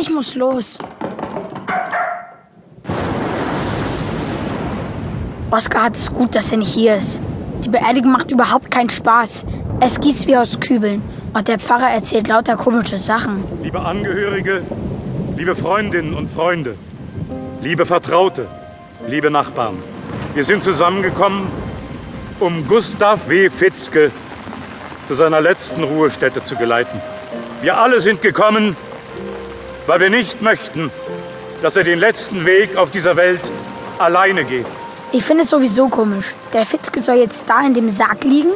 Ich muss los. Oskar hat es gut, dass er nicht hier ist. Die Beerdigung macht überhaupt keinen Spaß. Es gießt wie aus Kübeln. Und der Pfarrer erzählt lauter komische Sachen. Liebe Angehörige, liebe Freundinnen und Freunde, liebe Vertraute, liebe Nachbarn. Wir sind zusammengekommen, um Gustav W. Fitzke zu seiner letzten Ruhestätte zu geleiten. Wir alle sind gekommen, weil wir nicht möchten, dass er den letzten Weg auf dieser Welt alleine geht. Ich finde es sowieso komisch. Der Fitzke soll jetzt da in dem Sarg liegen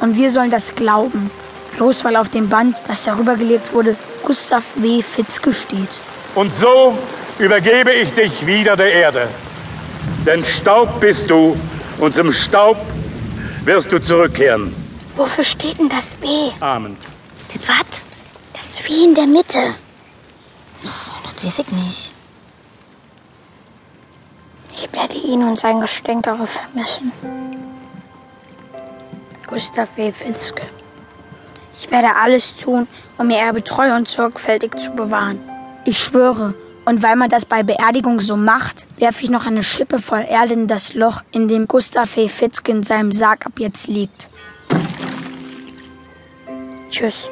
und wir sollen das glauben. Bloß weil auf dem Band, das darüber gelegt wurde, Gustav W. Fitzke steht. Und so übergebe ich dich wieder der Erde. Denn Staub bist du und zum Staub wirst du zurückkehren. Wofür steht denn das W? Amen. Das was? Das W in der Mitte. Weiß ich nicht. Ich werde ihn und sein Gestänkere vermissen. Gustav W. Fitzke. Ich werde alles tun, um ihr Erbe treu und sorgfältig zu bewahren. Ich schwöre, und weil man das bei Beerdigung so macht, werfe ich noch eine Schippe voll Erde in das Loch, in dem Gustav W. Fitzke in seinem Sarg ab jetzt liegt. Tschüss.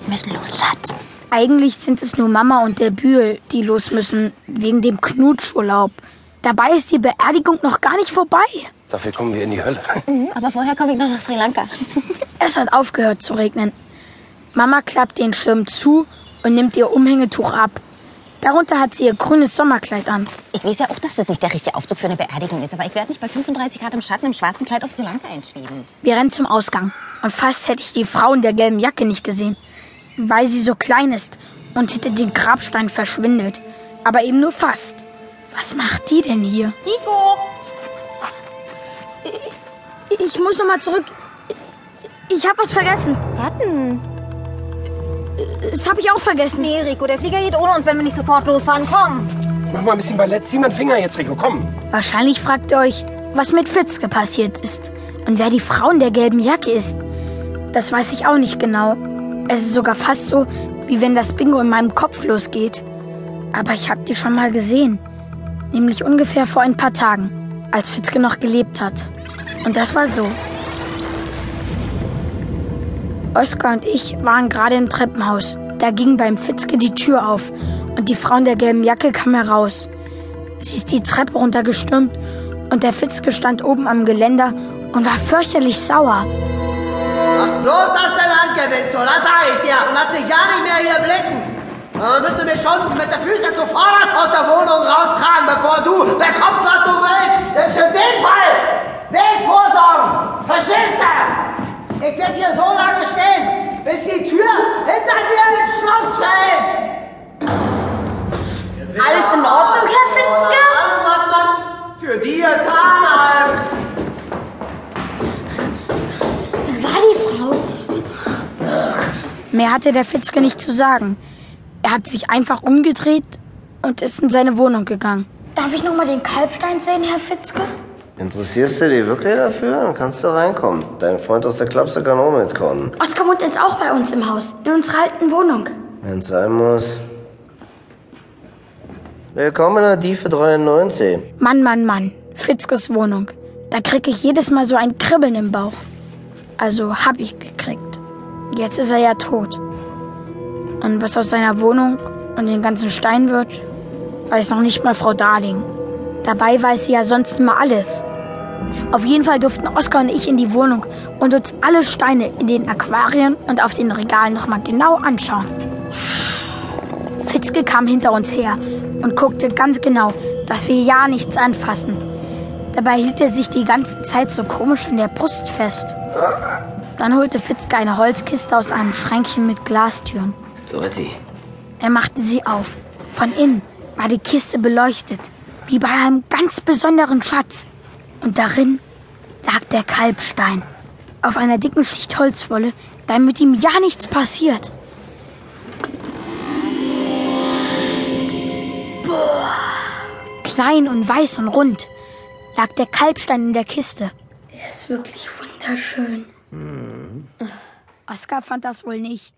Wir müssen los, Schatz. Eigentlich sind es nur Mama und der Bühl, die los müssen, wegen dem Knutschurlaub. Dabei ist die Beerdigung noch gar nicht vorbei. Dafür kommen wir in die Hölle. Aber vorher komme ich noch nach Sri Lanka. Es hat aufgehört zu regnen. Mama klappt den Schirm zu und nimmt ihr Umhängetuch ab. Darunter hat sie ihr grünes Sommerkleid an. Ich weiß ja auch, dass das nicht der richtige Aufzug für eine Beerdigung ist. Aber ich werde nicht bei 35 Grad im Schatten im schwarzen Kleid auf Sri Lanka einschweben. Wir rennen zum Ausgang. Und fast hätte ich die Frau in der gelben Jacke nicht gesehen, weil sie so klein ist und hinter den Grabstein verschwindet. Aber eben nur fast. Was macht die denn hier? Nico! Ich muss noch mal zurück. Ich habe was vergessen. Warten. Das habe ich auch vergessen. Nee, Rico, der Flieger geht ohne uns, wenn wir nicht sofort losfahren. Komm! Jetzt mach mal ein bisschen Ballett. Zieh mal einen Finger jetzt, Rico. Komm. Wahrscheinlich fragt ihr euch, was mit Fitzke passiert ist und wer die Frau in der gelben Jacke ist. Das weiß ich auch nicht genau. Es ist sogar fast so, wie wenn das Bingo in meinem Kopf losgeht. Aber ich habe die schon mal gesehen. Nämlich ungefähr vor ein paar Tagen, als Fitzke noch gelebt hat. Und das war so. Oskar und ich waren gerade im Treppenhaus. Da ging beim Fitzke die Tür auf und die Frau in der gelben Jacke kam heraus. Sie ist die Treppe runtergestürmt und der Fitzke stand oben am Geländer und war fürchterlich sauer. Mach bloß, dass der Land gewinnt, so, das sag ich dir. Und lass dich ja nicht mehr hier blicken. Müsst du mich schon mit der Füße zuvorderst aus der Wohnung raustragen, bevor du bekommst, was du willst. Denn für den Fall Weg vorsorgen. Verstehst du? Ich werd hier so lange stehen, bis die Tür hinter dir ins Schloss fällt. Alles in Ordnung, Mehr hatte der Fitzke nicht zu sagen. Er hat sich einfach umgedreht und ist in seine Wohnung gegangen. Darf ich noch mal den Kalbstein sehen, Herr Fitzke? Interessierst du dich wirklich dafür? Dann kannst du reinkommen. Dein Freund aus der Klapse kann auch mitkommen. Oskar wohnt jetzt auch bei uns im Haus, in unserer alten Wohnung. Wenn's sein muss. Willkommen in der Diefe 93. Mann, Mann, Mann. Fitzkes Wohnung. Da krieg ich jedes Mal so ein Kribbeln im Bauch. Also hab ich gekriegt. Jetzt ist er ja tot. Und was aus seiner Wohnung und den ganzen Stein wird, weiß noch nicht mal Frau Darling. Dabei weiß sie ja sonst immer alles. Auf jeden Fall durften Oskar und ich in die Wohnung und uns alle Steine in den Aquarien und auf den Regalen nochmal genau anschauen. Fitzke kam hinter uns her und guckte ganz genau, dass wir ja nichts anfassen. Dabei hielt er sich die ganze Zeit so komisch an der Brust fest. Dann holte Fitzke eine Holzkiste aus einem Schränkchen mit Glastüren. Dorothy, Er machte sie auf. Von innen war die Kiste beleuchtet, wie bei einem ganz besonderen Schatz. Und darin lag der Kalbstein. Auf einer dicken Schicht Holzwolle, damit ihm ja nichts passiert. Klein und weiß und rund lag der Kalbstein in der Kiste. Er ist wirklich wunderschön. Oskar fand das wohl nicht.